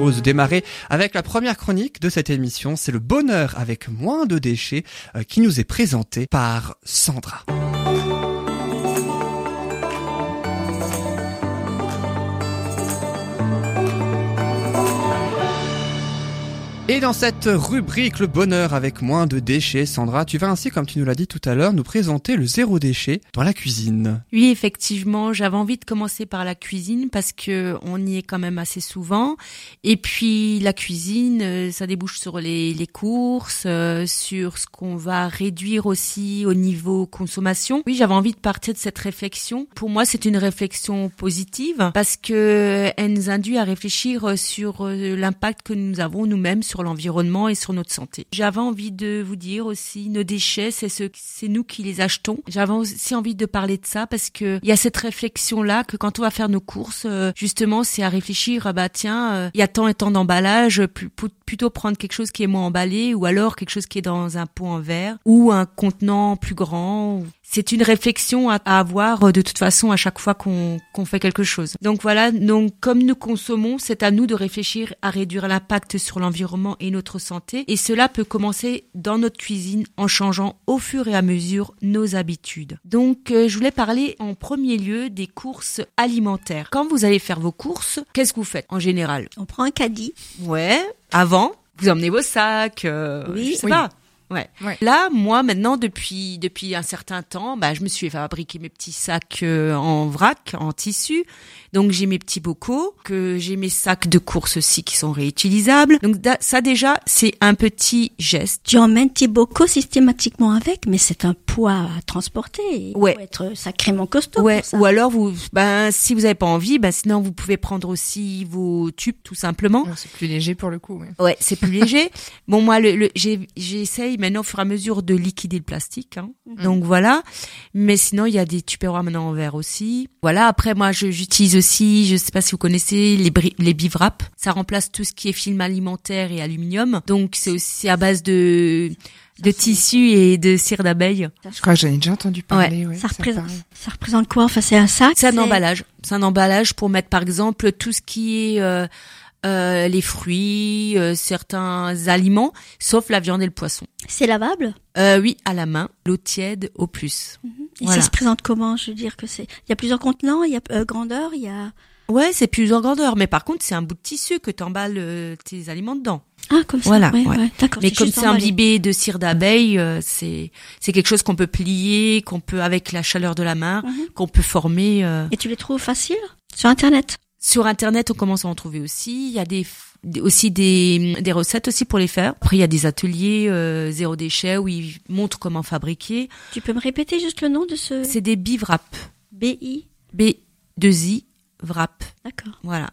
propose démarrer avec la première chronique de cette émission. C'est le bonheur avec moins de déchets euh, qui nous est présenté par Sandra. Et dans cette rubrique Le bonheur avec moins de déchets, Sandra, tu vas ainsi, comme tu nous l'as dit tout à l'heure, nous présenter le zéro déchet dans la cuisine. Oui, effectivement, j'avais envie de commencer par la cuisine parce que on y est quand même assez souvent. Et puis la cuisine, euh, ça débouche sur les, courses, euh, sur ce qu'on va réduire aussi au niveau consommation. Oui, j'avais envie de partir de cette réflexion. Pour moi, c'est une réflexion positive parce que elle nous induit à réfléchir sur euh, l'impact que nous avons nous-mêmes sur l'environnement et sur notre santé. J'avais envie de vous dire aussi, nos déchets, c'est ce, c'est nous qui les achetons. J'avais aussi envie de parler de ça parce que il y a cette réflexion là que quand on va faire nos courses, euh, justement, c'est à réfléchir. Ah bah tiens, euh, il y a tant et tant d'emballage, plutôt prendre quelque chose qui est moins emballé ou alors quelque chose qui est dans un pot en verre ou un contenant plus grand c'est une réflexion à, avoir euh, de toute façon à chaque fois qu'on fait quelque chose. Donc voilà, donc comme nous consommons, c'est à nous de réfléchir à réduire l'impact sur l'environnement et notre santé. Et cela peut commencer dans notre cuisine en changeant au fur et à mesure nos habitudes. Donc euh, je voulais parler en premier lieu des courses alimentaires. Quand vous allez faire vos courses, qu'est-ce que vous faites en général? On prend un caddie. Ouais. Avant, vous emmenez vos sacs. Euh, oui. Je sais pas. Ouais. Là, moi, maintenant, depuis depuis un certain temps, bah, je me suis fabriqué mes petits sacs euh, en vrac, en tissu. Donc, j'ai mes petits bocaux, que j'ai mes sacs de course aussi qui sont réutilisables. Donc, ça déjà, c'est un petit geste. Tu emmènes tes bocaux systématiquement avec, mais c'est un poids à transporter. Il ouais. Faut être sacrément costaud. Ouais. Ou alors, vous, ben, si vous n'avez pas envie, ben, sinon vous pouvez prendre aussi vos tubes, tout simplement. C'est plus léger pour le coup. Ouais, ouais c'est plus léger. Bon, moi, le, le j'essaye maintenant au fur et à mesure de liquider le plastique. Hein. Mhm. Donc voilà. Mais sinon, il y a des tupperwares maintenant en verre aussi. Voilà. Après, moi, j'utilise aussi, je sais pas si vous connaissez, les, les bivraps. Ça remplace tout ce qui est film alimentaire et aluminium. Donc c'est aussi à base de de tissu et de cire d'abeille. Je crois que j'en ai déjà entendu parler. ça, représente, ça représente quoi Enfin, c'est un sac. C'est un emballage. C'est un emballage pour mettre, par exemple, tout ce qui est euh, euh, les fruits, euh, certains aliments, sauf la viande et le poisson. C'est lavable? Euh, Oui, à la main, l'eau tiède au plus. Mhm. Et ça se présente comment? Je veux dire que c'est, il y a plusieurs contenants, il y a euh, grandeur, il y a. Ouais, c'est plusieurs grandeurs, mais par contre, c'est un bout de tissu que t'emballes euh, tes aliments dedans. Ah, comme ça. Voilà, ouais, ouais. d'accord. Mais comme c'est imbibé de cire d'abeille, c'est c'est quelque chose qu'on peut plier, qu'on peut avec la chaleur de la main, mhm. qu'on peut former. Et tu les trouves faciles? Sur Internet? Sur Internet, on commence à en trouver aussi. Il y a des aussi des, des recettes aussi pour les faire. Après, il y a des ateliers euh, zéro déchet où ils montrent comment fabriquer. Tu peux me répéter juste le nom de ce C'est des bivrap. B I B 2 I wrap. D'accord. Voilà.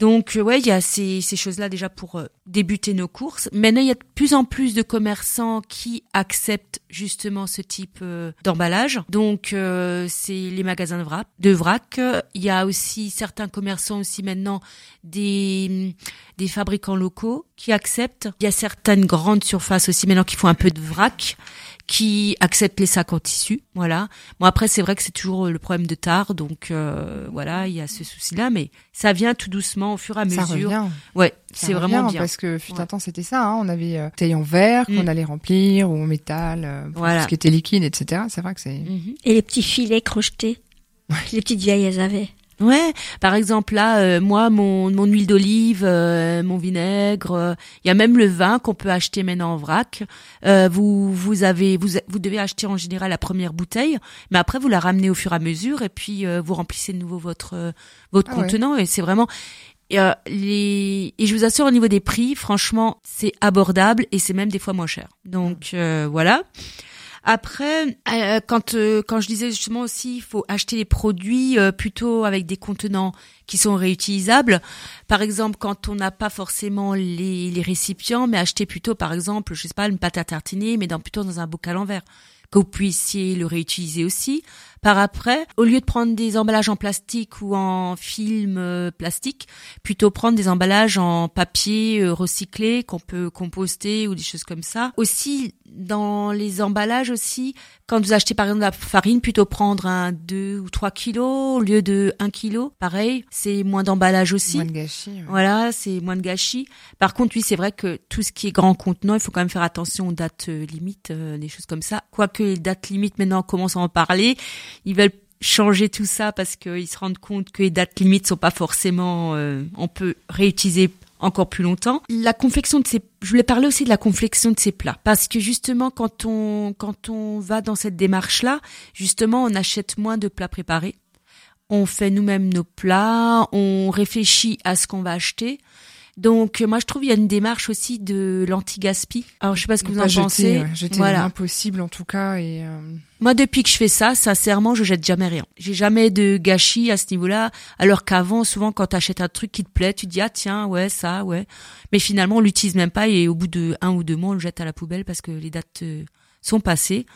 Donc euh, ouais, il y a ces, ces choses-là déjà pour euh, débuter nos courses. Maintenant, il y a de plus en plus de commerçants qui acceptent justement ce type euh, d'emballage. Donc c'est les magasins de vrac. De vrac. Il y a aussi certains commerçants aussi maintenant des des fabricants locaux qui acceptent. Il y a certaines grandes surfaces aussi maintenant qui font un peu de vrac qui acceptent les sacs en tissu. Voilà. Bon après c'est vrai que c'est toujours le problème de tard, donc euh, voilà il y a ce souci-là, mais ça vient tout doucement au fur et à mesure. Ça revient. Ouais, c'est vraiment bien. Parce que fut un temps c'était ça, hein, on avait euh, taille en verre qu'on mm. allait remplir ou en métal, euh, voilà. ce qui était liquide, etc. C'est vrai que c'est. Mm-hmm. Et les petits filets crochetés, les petites vieilles elles avaient. Ouais, par exemple là, euh, moi mon, mon huile d'olive, euh, mon vinaigre, euh, il y a même le vin qu'on peut acheter maintenant en vrac. vous vous avez vous vous devez acheter en général la première bouteille, mais après vous la ramenez au fur et à mesure et puis vous remplissez de nouveau votre votre ah contenant et c'est vraiment les et je vous assure au niveau des prix, franchement c'est abordable et c'est même des fois moins cher. Donc voilà. Après, euh, quand euh, quand je disais justement aussi, il faut acheter les produits euh, plutôt avec des contenants qui sont réutilisables. Par exemple, quand on n'a pas forcément les, les récipients, mais acheter plutôt, par exemple, je sais pas, une pâte à tartiner, mais dans plutôt dans un bocal en verre que vous puissiez le réutiliser aussi par après, au lieu de prendre des emballages en plastique ou en film euh, plastique, plutôt prendre des emballages en papier euh, recyclé qu'on peut composter ou des choses comme ça. Aussi, dans les emballages aussi, quand vous achetez par exemple de la farine, plutôt prendre un 2 ou 3 kilos au lieu de 1 kilo. Pareil, c'est moins d'emballage aussi. Moins de gâchis. Voilà, c'est moins de gâchis. Par contre, oui, c'est vrai que tout ce qui est grand contenant, il faut quand même faire attention aux dates euh, limites, des choses comme ça. Quoique les dates limites, maintenant, on commence à en parler ils veulent changer tout ça parce qu'ils se rendent compte que les dates limites sont pas forcément, euh, on peut réutiliser encore plus longtemps. La confection de ces, je voulais parler aussi de la confection de ces plats parce que justement quand on quand on va dans cette démarche là, justement on achète moins de plats préparés. On fait nous-mêmes nos plats, on réfléchit à ce qu'on va acheter. Donc moi je trouve il y a une démarche aussi de l'anti-gaspi. Alors je sais pas ce que vous en pensez. Ouais, jeter voilà. impossible en tout cas et euh, moi depuis que je fais ça, sincèrement, je jette jamais rien. J'ai jamais de gâchis à ce niveau-là alors qu'avant souvent quand tu achètes un truc qui te plaît, tu dis ah tiens, ouais, ça, ouais. Mais finalement, on l'utilise même pas et au bout de un ou deux mois, on le jette à la poubelle parce que les dates euh, sont passées.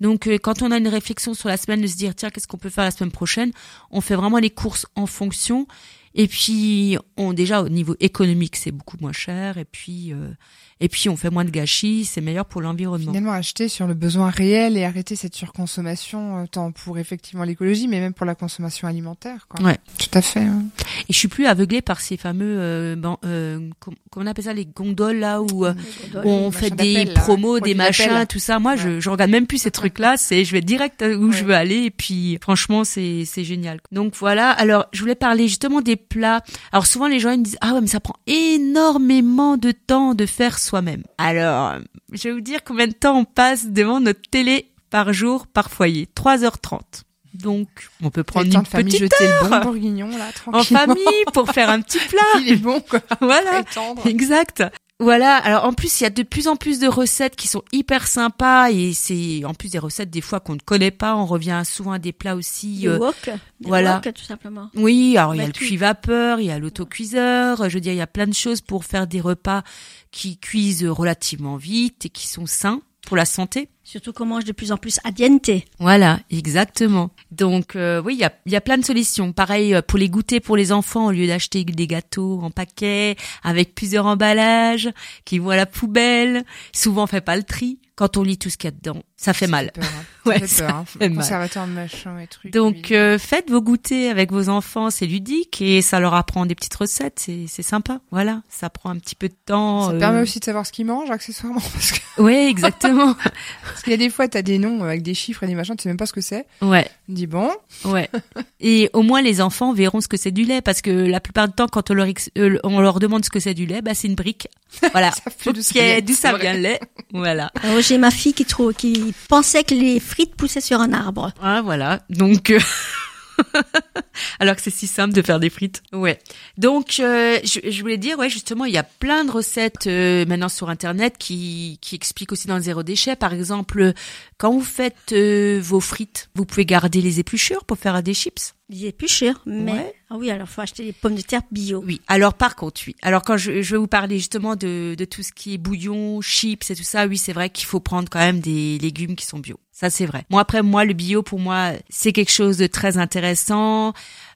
Donc euh, quand on a une réflexion sur la semaine de se dire tiens, qu'est-ce qu'on peut faire la semaine prochaine, on fait vraiment les courses en fonction et puis, on déjà au niveau économique, c'est beaucoup moins cher. Et puis, euh, et puis on fait moins de gâchis, c'est meilleur pour l'environnement. Finalement, acheter sur le besoin réel et arrêter cette surconsommation, euh, tant pour effectivement l'écologie, mais même pour la consommation alimentaire. Quoi. Ouais, tout à fait. Et je suis plus aveuglée par ces fameux, euh, euh comment on appelle ça, les gondoles là où, euh, on fait des promos, des machins, tout ça. Moi, je, je regarde même plus ces trucs-là. C'est, je vais direct où je veux aller. Et puis, franchement, c'est, c'est génial. Donc voilà. Alors, je voulais parler justement des plats. Alors souvent, les gens ils me disent, ah ouais, mais ça prend énormément de temps de faire soi-même. Alors, je vais vous dire combien de temps on passe devant notre télé par jour, par foyer. 3h30. Donc, on peut prendre une famille petite jeter heure. le bon bourguignon là, en famille pour faire un petit plat. Il est bon quoi. Voilà. Exact. Voilà. Alors en plus, il y a de plus en plus de recettes qui sont hyper sympas et c'est en plus des recettes des fois qu'on ne connaît pas. On revient souvent à des plats aussi. Euh, wok, voilà. Wok, tout simplement. Oui. Alors il y a le cuit vapeur, il y a l'autocuiseur. Je veux dire, il y a plein de choses pour faire des repas qui cuisent relativement vite et qui sont sains pour la santé. Surtout qu'on mange de plus en plus à diente. Voilà, exactement. Donc euh, oui, il y a, y a plein de solutions. Pareil euh, pour les goûter pour les enfants, au lieu d'acheter des gâteaux en paquet avec plusieurs emballages qui vont à la poubelle. Souvent, on fait pas le tri quand on lit tout ce qu'il y a dedans. Ça fait mal. Peur, hein. ouais, ça peur, hein. fait Conservateur machin et trucs. Donc euh, faites vos goûters avec vos enfants, c'est ludique et ça leur apprend des petites recettes, c'est c'est sympa. Voilà, ça prend un petit peu de temps. Ça permet aussi de savoir ce qu'ils mangent accessoirement parce que. Oui, exactement. parce qu'il y a des fois t'as des noms avec des chiffres et des machins, tu sais même pas ce que c'est. Ouais. Dis bon. Ouais. et au moins les enfants verront ce que c'est du lait parce que la plupart du temps quand on leur euh, on leur demande ce que c'est du lait, bah c'est une brique. Voilà. ok, d'où ça vient le lait. Voilà. Alors, j'ai ma fille qui trouve, qui pensait que les frites poussaient sur un arbre. Ah, voilà. Donc, euh, alors que c'est si simple de faire des frites. Ouais. Donc, euh, je, voulais dire, ouais, justement, il y a plein de recettes euh, maintenant sur Internet qui, qui expliquent aussi dans le zéro déchet. Par exemple, quand vous faites vos frites, vous pouvez garder les épluchures pour faire des chips. Les épluchures, mais ah oui, alors faut acheter des pommes de terre bio. Oui, alors par contre, oui. Alors quand je, je vais vous parler justement de, de tout ce qui est bouillon, chips et tout ça, oui, c'est vrai qu'il faut prendre quand même des légumes qui sont bio. Ça, c'est vrai. Moi, après, moi, le bio, pour moi, c'est quelque chose de très intéressant.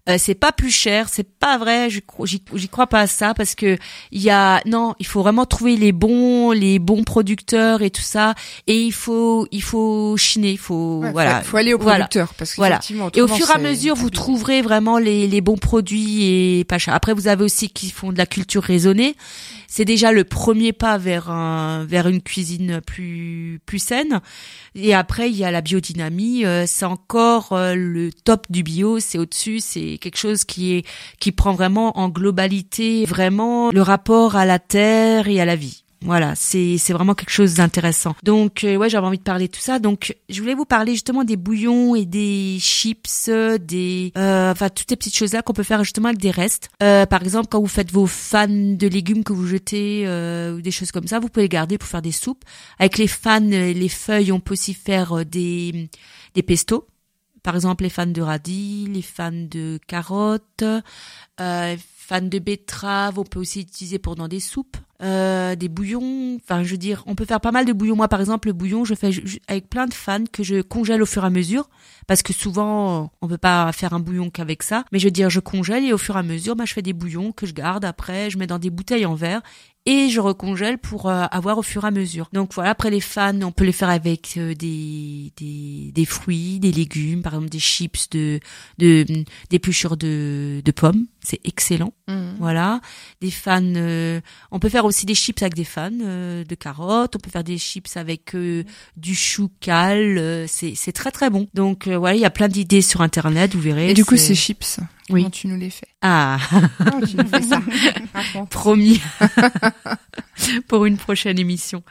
Euh, c'est pas plus cher, c'est pas vrai. J'y crois pas à ça parce que il y a non, il faut vraiment trouver les bons, les bons producteurs et tout ça. Et il faut, il faut chiner, il faut voilà. Faut, faut aller au producteur parce que voilà. Et au fur et à mesure, vous trouverez vraiment les, les bons produits et pas cher. Après, vous avez aussi qui font de la culture raisonnée c'est déjà le premier pas vers un vers une cuisine plus plus saine. Et après il y a la biodynamie, euh, c'est encore euh, le top du bio, c'est au-dessus, c'est quelque chose qui est qui prend vraiment en globalité vraiment le rapport à la terre et à la vie. Voilà, c'est c'est vraiment quelque chose d'intéressant. Donc euh, ouais, j'avais envie de parler de tout ça. Donc je voulais vous parler justement des bouillons et des chips, des euh, enfin toutes ces petites choses là qu'on peut faire justement avec des restes. Euh, par exemple, quand vous faites vos fans de légumes que vous jetez ou des choses comme ça, vous pouvez les garder pour faire des soupes. Avec les fans, les feuilles, on peut aussi faire des des pestos. Par exemple, les fans de radis, les fans de carottes, euh, fans de betteraves, on peut aussi utiliser pour dans des soupes. euh, des bouillons. Enfin, je veux dire, on peut faire pas mal de bouillons. Moi, par exemple, le bouillon, je fais avec plein de fans que je congèle au fur et à mesure, parce que souvent, on peut pas faire un bouillon qu'avec ça. Mais je veux dire, je congèle et au fur et à mesure, bah, je fais des bouillons que je garde. Après, je mets dans des bouteilles en verre et je recongèle pour euh, avoir au fur et à mesure. Donc voilà, après les fans, on peut les faire avec euh, des, des, des fruits, des légumes, par exemple des chips de, de d'épluchures de, de pommes, c'est excellent. Mmh. Voilà, des fans, euh, on peut faire aussi des chips avec des fans de carottes, on peut faire des chips avec du chou cal, c'est c'est très très bon. Donc voilà, il y a plein d'idées sur internet, vous verrez. Et du coup, ces chips, oui. tu nous les fais? Ah, tu nous fais ça Promis. pour une prochaine émission.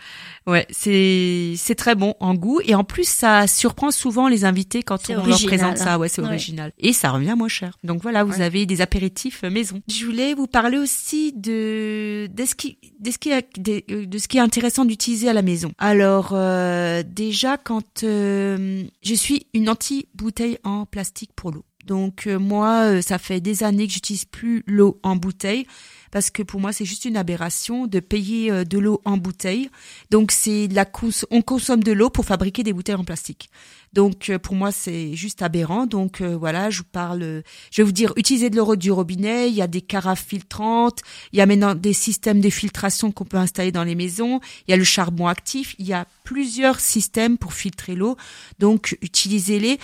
Ouais, c'est c'est très bon en goût et en plus ça surprend souvent les invités quand on leur présente ça. Ouais, c'est original et ça revient moins cher. Donc voilà, vous avez des apéritifs maison. Je voulais vous parler aussi de de ce qui de ce qui est, de, ce qui est intéressant d'utiliser à la maison. Alors euh, déjà quand euh, je suis une anti bouteille en plastique pour l'eau. Donc euh, moi, ça fait des années que j'utilise plus l'eau en bouteille parce que pour moi c'est juste une aberration de payer euh, de l'eau en bouteille. Donc c'est la on consomme de l'eau pour fabriquer des bouteilles en plastique. Donc euh, pour moi c'est juste aberrant. Donc euh, voilà, je vous parle, je vais vous dire utiliser de l'eau du robinet. Il y a des carafes filtrantes, il y a maintenant des systèmes de filtration qu'on peut installer dans les maisons. Il y a le charbon actif. Il y a plusieurs systèmes pour filtrer l'eau. Donc utilisez-les.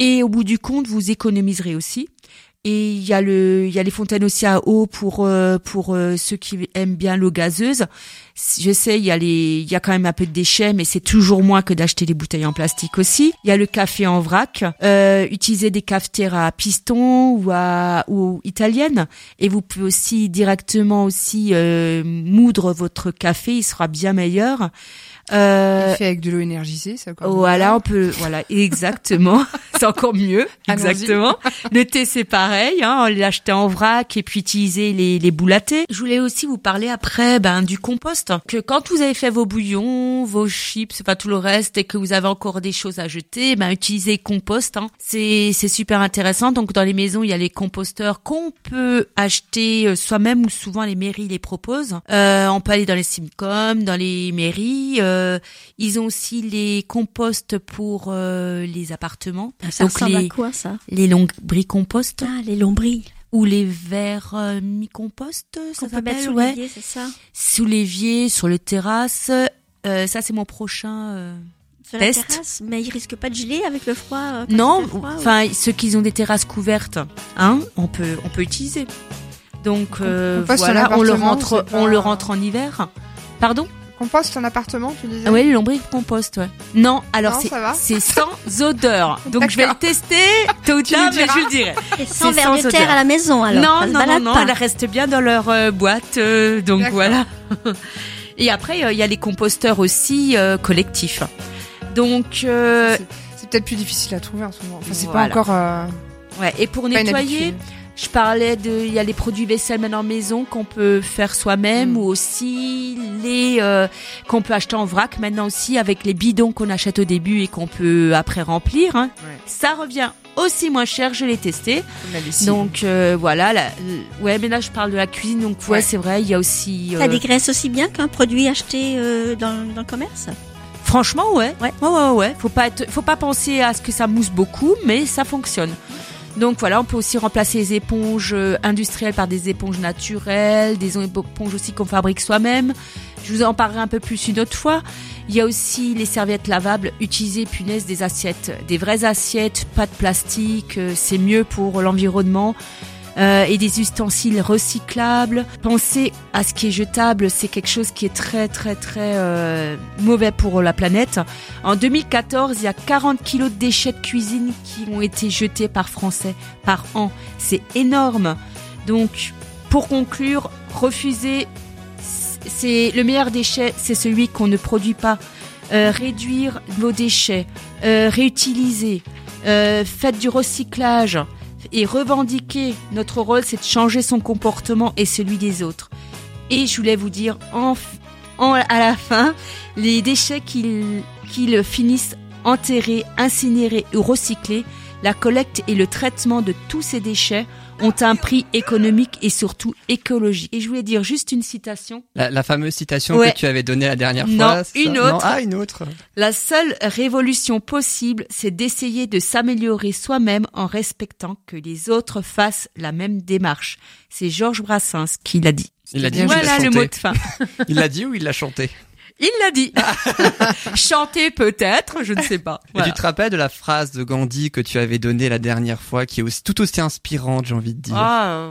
Et au bout du compte, vous économiserez aussi. Et il y a le, il y a les fontaines aussi à eau pour euh, pour euh, ceux qui aiment bien l'eau gazeuse. Je sais, il y a les, il y a quand même un peu de déchets, mais c'est toujours moins que d'acheter des bouteilles en plastique aussi. Il y a le café en vrac. Euh, utilisez des cafetières à piston ou à ou italiennes, et vous pouvez aussi directement aussi euh, moudre votre café, il sera bien meilleur. Euh, fait avec de l'eau énergisée, ça. Voilà, on peut, voilà, exactement. c'est encore mieux, exactement. Le thé, c'est pareil, hein, l'acheter en vrac et puis utiliser les, les boules à thé. Je voulais aussi vous parler après, ben, du compost. Que quand vous avez fait vos bouillons, vos chips, pas tout le reste, et que vous avez encore des choses à jeter, ben, utilisez compost. Hein. C'est, super intéressant. Donc, dans les maisons, il y a les composteurs qu'on peut acheter euh, soi-même ou souvent les mairies les proposent. Euh, on peut aller dans les simcom, dans les mairies. Euh, ils ont aussi les composts pour euh, les appartements. Ah, ça Donc les, à quoi ça? Les lombris compost. Ah, les lombris. Ou les verres euh, mi-compost, ça s'appelle sous ouais. l'évier, c'est ça? Sous l'évier, sur le terrasse. ça, c'est mon prochain test. terrasse, mais il risque pas de geler avec le froid. non, enfin ceux qui ont des terrasses couvertes, hein, on peut on peut utiliser. Donc voilà, on le rentre on le rentre en hiver. Pardon? Compost en appartement, tu disais Oui, lombriques compost, ouais. Non, alors c'est sans odeur. Donc je vais le tester tôt ou tard, mais je le dirai. Et sans verre de terre à la maison, alors. Non, non, non, non, elle reste bien dans leur euh, boîte, euh, donc voilà. Et après, euh, il y a les composteurs aussi collectifs. Donc c'est peut-être plus difficile à trouver en ce moment. Enfin, c'est pas encore. Ouais, et pour nettoyer. Je parlais de, il y a les produits vaisselle maintenant maison qu'on peut faire soi-même mm. ou aussi les euh, qu'on peut acheter en vrac maintenant aussi avec les bidons qu'on achète au début et qu'on peut après remplir. Hein. Ça revient aussi moins cher, je l'ai testé. Donc euh, voilà, la, ouais, mais là je parle de la cuisine, donc ouais, c'est vrai, il y a aussi. Ça euh, dégraisse aussi bien qu'un produit acheté dans, dans le commerce? Franchement, ouais. Ouais, ouais, ouais, ouais. Faut pas être, faut pas penser à ce que ça mousse beaucoup, mais ça fonctionne. Donc voilà, on peut aussi remplacer les éponges euh, industrielles par des éponges naturelles, des éponges aussi qu'on fabrique soi-même. Je vous en parlerai un peu plus une autre fois. Il y a aussi les serviettes lavables. Utilisez, punaise, des assiettes, des vraies assiettes, pas de plastique. Euh, c'est mieux pour l'environnement. Euh, et des ustensiles recyclables. Pensez à ce qui est jetable, c'est quelque chose qui est très très très euh, mauvais pour la planète. En 2014, il y a 40 kilos de déchets de cuisine qui ont été jetés par Français par an. C'est énorme. Donc, pour conclure, refusez. C'est le meilleur déchet, c'est celui qu'on ne produit pas. Euh, réduire vos déchets, réutiliser, faites du recyclage et revendiquer notre rôle, c'est de changer son comportement et celui des autres. Et je voulais vous dire, en, à la fin, les déchets qu'ils finissent enterrés, incinérés ou recyclés, la collecte et le traitement de tous ces déchets ont un prix économique et surtout écologique. Et je voulais dire juste une citation. La, fameuse citation que tu avais donnée la dernière fois. Non, une autre. ah, une autre. La seule révolution possible, c'est d'essayer de s'améliorer soi-même en respectant que les autres fassent la même démarche. C'est Georges Brassens qui l'a dit. Il l'a dit. Voilà le mot de fin. il l'a dit ou il l'a chanté? Il l'a dit. Chanter peut-être, je ne sais pas. Et tu te rappelles de la phrase de Gandhi que tu avais donnée la dernière fois, qui est aussi tout aussi inspirante, j'ai envie de dire. Ah,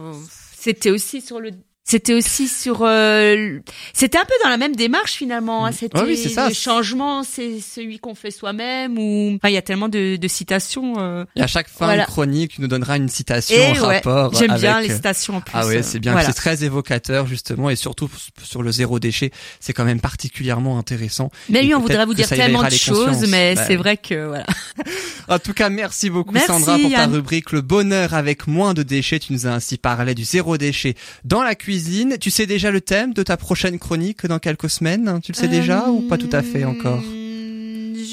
c'était aussi sur le c'était aussi sur euh, c'était un peu dans la même démarche finalement hein. c'était oui, le changement c'est celui qu'on fait soi-même ou enfin, il y a tellement de, de citations euh... et à chaque fin de chronique tu nous donneras une citation en rapport j'aime bien les euh, citations en plus ah ouais c'est bien. c'est très évocateur justement et surtout sur le zéro déchet c'est quand même particulièrement intéressant. Mais oui on voudrait vous dire tellement de choses mais c'est vrai que voilà. En tout cas merci beaucoup Sandra pour ta rubrique le bonheur avec moins de déchets. Tu nous as ainsi parlé du zéro déchet dans la cuisine tu sais déjà le thème de ta prochaine chronique dans quelques semaines Tu le sais déjà ou pas tout à fait encore?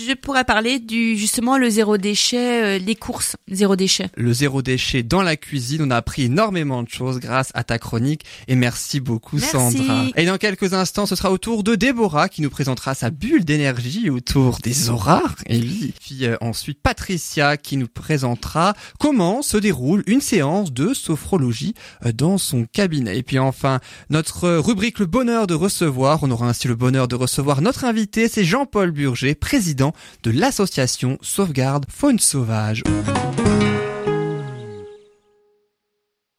Je pourrais parler du justement le zéro déchet, euh, les courses zéro déchet. Le zéro déchet dans la cuisine, on a appris énormément de choses grâce à ta chronique et merci beaucoup Sandra. Et dans quelques instants, ce sera au tour de Déborah qui nous présentera sa bulle d'énergie autour des auras. Et puis euh, ensuite Patricia qui nous présentera comment se déroule une séance de sophrologie euh, dans son cabinet. Et puis enfin, notre rubrique le bonheur de recevoir, on aura ainsi le bonheur de recevoir notre invité, c'est Jean-Paul Burger, président de l'association Sauvegarde Faune Sauvage.